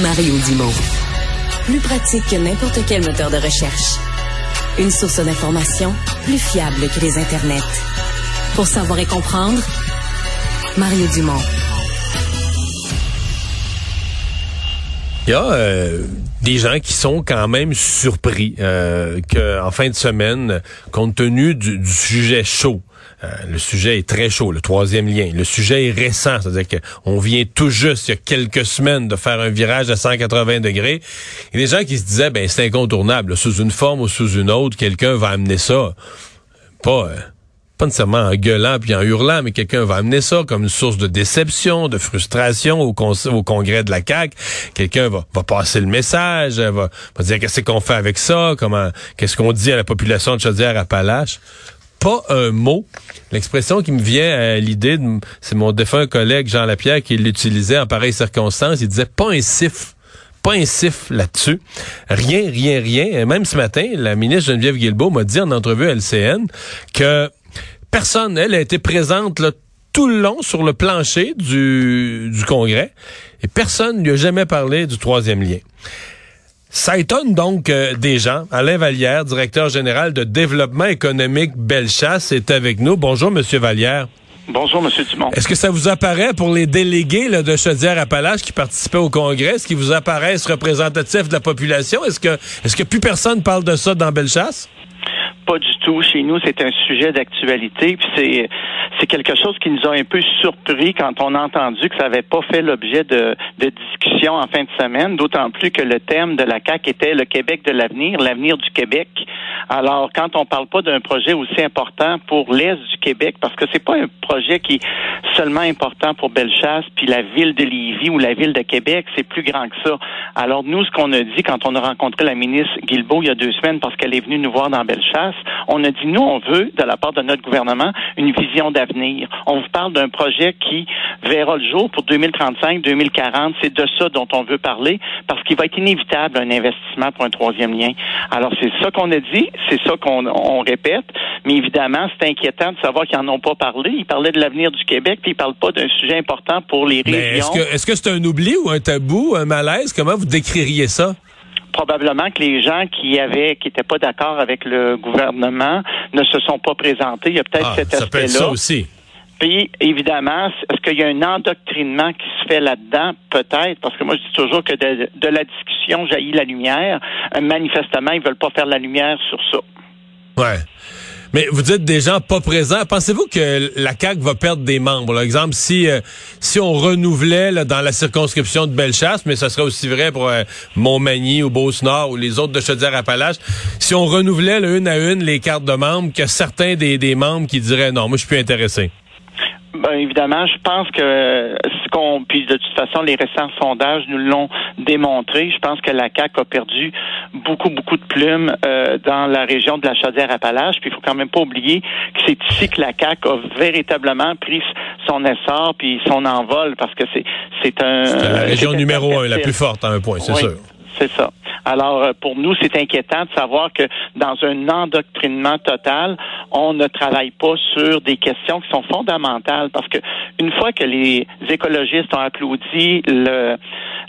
Mario Dumont. Plus pratique que n'importe quel moteur de recherche. Une source d'information plus fiable que les internets. Pour savoir et comprendre, Mario Dumont. Il y a euh, des gens qui sont quand même surpris euh, qu'en fin de semaine, compte tenu du, du sujet chaud, euh, le sujet est très chaud, le troisième lien. Le sujet est récent, c'est-à-dire qu'on vient tout juste, il y a quelques semaines, de faire un virage à 180 degrés. Il y a des gens qui se disaient, ben c'est incontournable, sous une forme ou sous une autre, quelqu'un va amener ça. Pas... Euh, pas nécessairement en gueulant puis en hurlant, mais quelqu'un va amener ça comme une source de déception, de frustration au, congrès de la CAQ. Quelqu'un va, va passer le message, va, va dire qu'est-ce qu'on fait avec ça, comment, qu'est-ce qu'on dit à la population de Chaudière-Appalaches? Pas un mot. L'expression qui me vient à l'idée, c'est mon défunt collègue Jean Lapierre qui l'utilisait en pareilles circonstances. Il disait pas un siffle pas un siffle là-dessus. Rien, rien, rien. même ce matin, la ministre Geneviève Guilbeault m'a dit en entrevue à LCN que personne, elle, a été présente tout le long sur le plancher du, du Congrès et personne ne lui a jamais parlé du troisième lien. Ça étonne donc euh, des gens. Alain Vallière, directeur général de développement économique Bellechasse, est avec nous. Bonjour, Monsieur Vallière. Bonjour, Monsieur Dumont. Est-ce que ça vous apparaît pour les délégués de Chaudière-Appalaches qui participaient au Congrès, est-ce qu'ils vous apparaissent représentatifs de la population? Est-ce que, est-ce que plus personne parle de ça dans Bellechasse? Pas du tout. Chez nous, c'est un sujet d'actualité. C'est c'est quelque chose qui nous a un peu surpris quand on a entendu que ça n'avait pas fait l'objet de, de discussions en fin de semaine. D'autant plus que le thème de la CAC était le Québec de l'avenir, l'avenir du Québec. Alors, quand on parle pas d'un projet aussi important pour l'est du Québec, parce que c'est pas un projet qui est seulement important pour Bellechasse, puis la ville de Lévis ou la ville de Québec, c'est plus grand que ça. Alors, nous, ce qu'on a dit quand on a rencontré la ministre Guilbeault il y a deux semaines, parce qu'elle est venue nous voir dans Bellechasse, on a dit, nous, on veut, de la part de notre gouvernement, une vision d'avenir. On vous parle d'un projet qui verra le jour pour 2035, 2040. C'est de ça dont on veut parler, parce qu'il va être inévitable un investissement pour un troisième lien. Alors, c'est ça qu'on a dit, c'est ça qu'on répète, mais évidemment, c'est inquiétant de savoir qu'ils n'en ont pas parlé. Ils parlaient de l'avenir du Québec, puis ils parlent pas d'un sujet important pour les régions. Est-ce que c'est -ce un oubli ou un tabou, un malaise? Comment vous décririez ça? Probablement que les gens qui avaient, qui n'étaient pas d'accord avec le gouvernement ne se sont pas présentés. Il y a peut-être ah, cet aspect-là. Ça aussi. Puis, évidemment, est-ce qu'il y a un endoctrinement qui se fait là-dedans? Peut-être, parce que moi, je dis toujours que de, de la discussion jaillit la lumière. Manifestement, ils veulent pas faire la lumière sur ça. Ouais. Mais vous dites des gens pas présents. Pensez-vous que la CAQ va perdre des membres? Par exemple, si euh, si on renouvelait dans la circonscription de Bellechasse, mais ça serait aussi vrai pour euh, Montmagny ou Beauce-Nord ou les autres de Chaudière-Appalaches, si on renouvelait une à une les cartes de membres, que certains des, des membres qui diraient non, moi je suis plus intéressé. Ben, évidemment, je pense que ce qu'on puis de toute façon les récents sondages nous l'ont démontré. Je pense que la CAC a perdu beaucoup beaucoup de plumes euh, dans la région de la Chaudière-Appalaches. Puis il faut quand même pas oublier que c'est ici que la CAC a véritablement pris son essor puis son envol parce que c'est c'est un la région numéro un, la plus forte à un point, c'est sûr. C'est ça. Alors, euh, pour nous, c'est inquiétant de savoir que dans un endoctrinement total, on ne travaille pas sur des questions qui sont fondamentales parce que une fois que les écologistes ont applaudi le,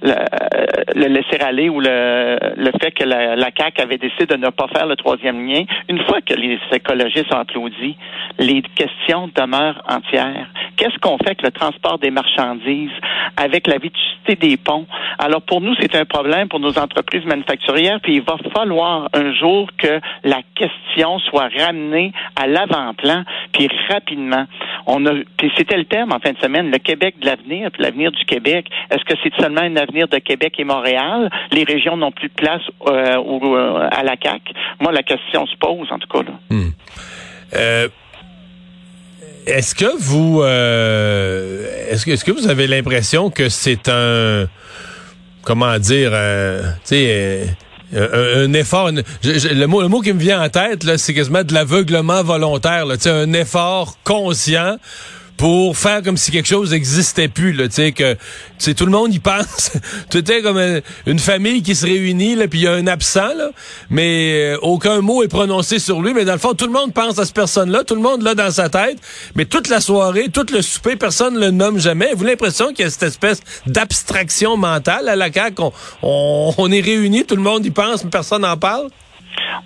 le, laisser aller ou le, le fait que la, la CAQ avait décidé de ne pas faire le troisième lien, une fois que les écologistes ont applaudi, les questions demeurent entières. Qu'est-ce qu'on fait avec le transport des marchandises, avec la vitalité des ponts? Alors pour nous, c'est un problème pour nos entreprises manufacturières, puis il va falloir un jour que la question soit ramenée à l'avant-plan, puis rapidement. On a, puis c'était le thème en fin de semaine, le Québec de l'avenir, puis l'avenir du Québec. Est-ce que c'est seulement un avenir de Québec et Montréal? Les régions n'ont plus de place euh, euh, à la CAC. Moi, la question se pose en tout cas. Là. Hmm. Euh, est-ce que vous est-ce que vous avez l'impression que c'est un comment dire tu sais un, effort. le, mot, le mot qui me vient en tête, là, c'est quasiment de l'aveuglement volontaire. Là, un effort conscient pour faire comme si quelque chose n'existait plus. Là, que tout le monde y pense. Tout est comme une famille qui se réunit, puis il y a un absent, là, mais euh, aucun mot est prononcé sur lui. Mais dans le fond, tout le monde pense à cette personne-là, tout le monde l'a dans sa tête. Mais toute la soirée, tout le souper, personne ne le nomme jamais. Vous l'impression qu'il y a cette espèce d'abstraction mentale à la CAQ? On, on est réunis, tout le monde y pense, mais personne n'en parle?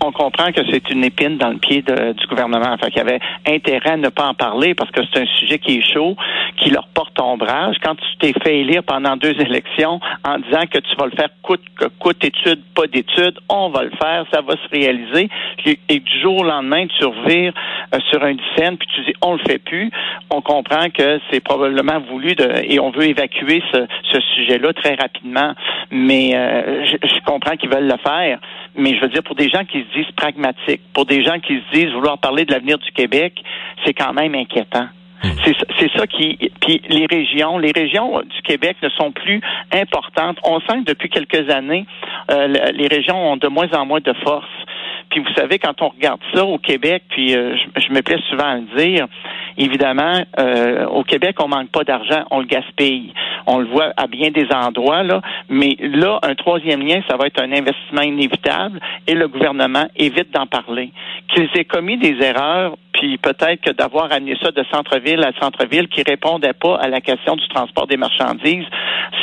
On comprend que c'est une épine dans le pied du gouvernement. Enfin, qu'il y avait intérêt à ne pas en parler parce que c'est un sujet qui est chaud, qui leur porte ombrage. Quand tu t'es fait élire pendant deux élections en disant que tu vas le faire coûte que coûte étude, pas d'étude, on va le faire, ça va se réaliser. Et, du jour au lendemain, tu revires euh, sur un scène puis tu dis on le fait plus. On comprend que c'est probablement voulu de, et on veut évacuer ce, sujet-là très rapidement. Mais euh, je, je comprends qu'ils veulent le faire. Mais je veux dire, pour des gens qui se disent pragmatiques, pour des gens qui se disent vouloir parler de l'avenir du Québec, c'est quand même inquiétant. Hmm. C'est ça qui. Puis les régions, les régions du Québec ne sont plus importantes. On sent que depuis quelques années, euh, les régions ont de moins en moins de force. Puis vous savez, quand on regarde ça au Québec, puis euh, je, me plais souvent à le dire, évidemment, euh, au Québec, on manque pas d'argent, on le gaspille. On le voit à bien des endroits, là. Mais là, un troisième lien, ça va être un investissement inévitable et le gouvernement évite d'en parler. Qu'ils aient commis des erreurs, puis peut-être que d'avoir amené ça de centre-ville à centre-ville qui répondait pas à la question du transport des marchandises,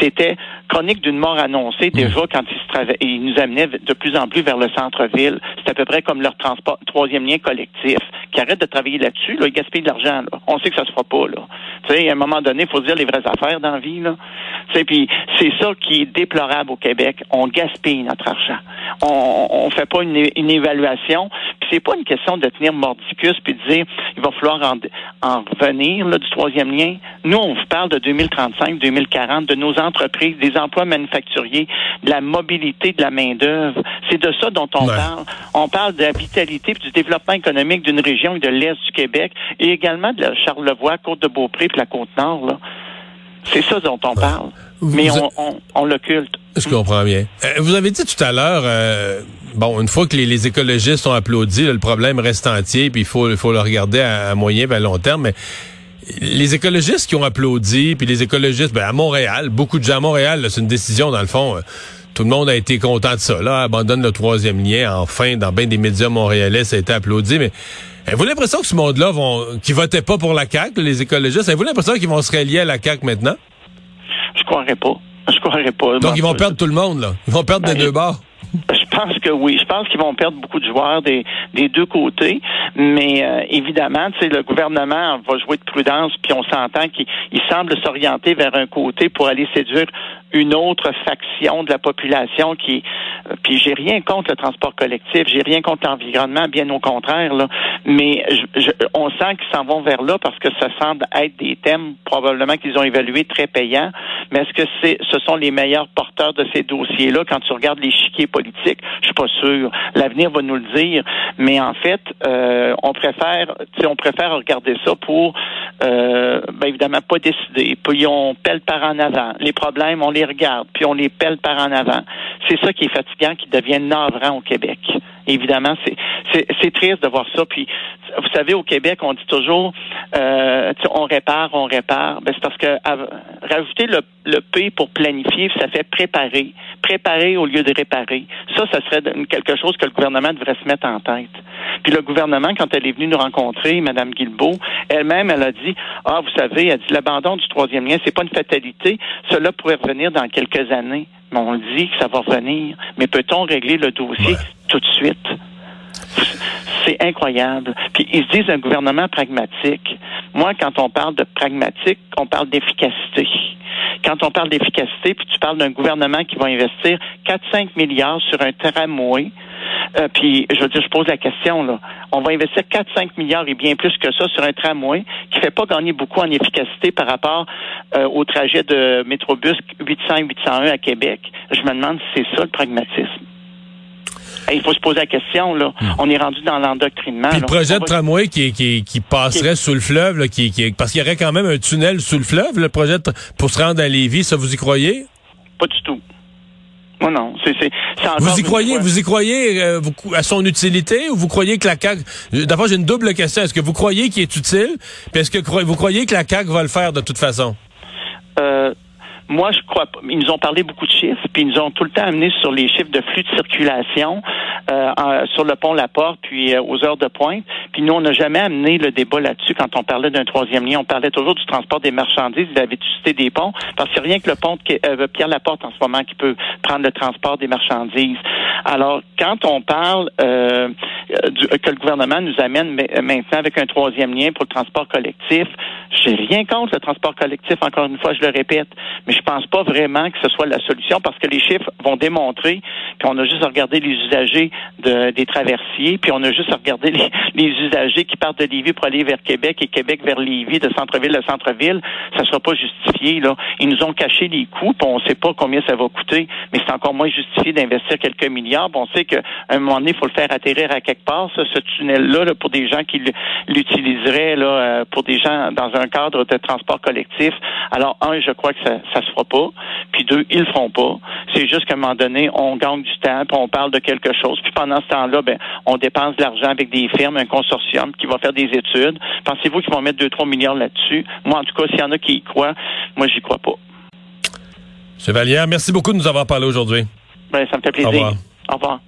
c'était chronique d'une mort annoncée déjà mmh. quand ils, se ils nous amenaient de plus en plus vers le centre-ville. C'est à peu près comme leur transport troisième lien collectif qui arrête de travailler là-dessus, là, ils gaspillent de l'argent. On sait que ça se fera pas. Là. Tu sais, à un moment donné, il faut dire les vraies affaires dans la vie. Là. Tu sais, puis c'est ça qui est déplorable au Québec. On gaspille notre argent. On, on fait pas une, une évaluation. C'est pas une question de tenir mordicus puis de dire il va falloir en, en revenir là, du troisième lien. Nous, on vous parle de 2035, 2040, de nos entreprises, des emplois manufacturiers, de la mobilité de la main d'œuvre. C'est de ça dont on parle. On parle de la vitalité et du développement économique d'une région et de l'est du Québec et également de la Charlevoix, Côte-de-Beaupré puis la Côte-Nord. Là. C'est ça dont on parle. Mais on, on, on l'occulte. Je comprends bien. Euh, vous avez dit tout à l'heure, euh, bon, une fois que les, écologistes ont applaudi, le problème reste entier, puis il faut, faut le regarder à, moyen et à long terme. Mais les écologistes qui ont applaudi, puis les écologistes, ben, à Montréal, beaucoup de gens à Montréal, c'est une décision dans le fond. Euh, tout le monde a été content de ça. Là, abandonne le troisième lien. Enfin, dans bien des médias montréalais, ça a été applaudi. Mais avez-vous l'impression que ce monde-là qui votait pas pour la CAQ, les écologistes, avez-vous l'impression qu'ils vont se relier à la CAQ maintenant? Je croirais pas. Je croirais pas. Donc, ils vont perdre tout le monde, là. Ils vont perdre des ben, deux bords. Je pense que oui. Je pense qu'ils vont perdre beaucoup de joueurs des, des deux côtés. Mais euh, évidemment, tu sais, le gouvernement va jouer de prudence, puis on s'entend qu'il semble s'orienter vers un côté pour aller séduire une autre faction de la population qui euh, puis j'ai rien contre le transport collectif, j'ai rien contre l'environnement, bien au contraire là, mais je, on sent qu'ils s'en vont vers là parce que ça semble être des thèmes probablement qu'ils ont évalués très payants, mais est-ce que c'est ce sont les meilleurs porteurs de ces dossiers là quand tu regardes l'échiquier politique, je suis pas sûr, l'avenir va nous le dire, mais en fait euh, on préfère on préfère regarder ça pour euh, ben évidemment pas décider, puis on pèle par en avant, les problèmes on les puis on les pèle par en avant. C'est ça qui est fatigant, qui devient navrant au Québec. Évidemment, c'est triste de voir ça. Puis, vous savez, au Québec, on dit toujours, euh, on répare, on répare. Ben, c'est parce que rajouter le, le P pour planifier, ça fait préparer, préparer au lieu de réparer. Ça, ça serait quelque chose que le gouvernement devrait se mettre en tête. Puis le gouvernement, quand elle est venue nous rencontrer, Mme Guilbeault, elle-même, elle a dit, ah, vous savez, elle dit, l'abandon du troisième lien, c'est pas une fatalité. Cela pourrait revenir dans quelques années. Mais on dit que ça va revenir. Mais peut-on régler le dossier tout de suite? C'est incroyable. Puis ils se disent un gouvernement pragmatique. Moi, quand on parle de pragmatique, on parle d'efficacité. Quand on parle d'efficacité, puis tu parles d'un gouvernement qui va investir 4-5 milliards sur un tramway, euh, puis, je veux dire, je pose la question, là. On va investir 4-5 milliards et bien plus que ça sur un tramway qui fait pas gagner beaucoup en efficacité par rapport euh, au trajet de Métrobus 800-801 à Québec. Je me demande si c'est ça le pragmatisme. il faut se poser la question, là. Hmm. On est rendu dans l'endoctrinement. le projet de tramway qui, qui, qui passerait sous le fleuve, là, qui, qui, parce qu'il y aurait quand même un tunnel sous le fleuve, le projet pour se rendre à Lévis, ça vous y croyez? Pas du tout. Non, non. C'est, c'est, vous y croyez, vous y croyez euh, à son utilité ou vous croyez que la CAQ... D'abord, j'ai une double question. Est-ce que vous croyez qu'il est utile? Puis est-ce que vous croyez que la CAQ va le faire de toute façon? Euh, moi, je crois. Ils nous ont parlé beaucoup de chiffres, puis ils nous ont tout le temps amené sur les chiffres de flux de circulation euh, sur le pont La Porte, puis euh, aux heures de pointe. Puis nous, on n'a jamais amené le débat là-dessus quand on parlait d'un troisième lien. On parlait toujours du transport des marchandises, de la vétusté des ponts, parce qu'il n'y a rien que le pont de euh, Pierre Laporte en ce moment qui peut prendre le transport des marchandises. Alors, quand on parle euh, que le gouvernement nous amène maintenant avec un troisième lien pour le transport collectif, j'ai rien contre le transport collectif, encore une fois, je le répète, mais je pense pas vraiment que ce soit la solution parce que les chiffres vont démontrer, puis on a juste à regarder les usagers de, des traversiers, puis on a juste à regarder les, les, usagers qui partent de Lévis pour aller vers Québec et Québec vers Lévis, de centre-ville à centre-ville, ça sera pas justifié. Là. Ils nous ont caché les coûts, puis on sait pas combien ça va coûter, mais c'est encore moins justifié d'investir quelques milliards. on sait qu'à un moment donné, il faut le faire atterrir à part, ça, ce tunnel-là, pour des gens qui l'utiliseraient là, euh, pour des gens dans un cadre de transport collectif. Alors, un, je crois que ça, ça se fera pas. Puis deux, ils le feront pas. C'est juste qu'à un moment donné, on gagne du temps, puis on parle de quelque chose. Puis pendant ce temps-là, ben, on dépense de l'argent avec des firmes, un consortium qui va faire des études. Pensez-vous qu'ils vont mettre 2-3 milliards là-dessus? Moi, en tout cas, s'il y en a qui y croient, moi, j'y crois pas. M. Vallière, merci beaucoup de nous avoir parlé aujourd'hui. Ben, ça me fait plaisir. Au revoir. Au revoir.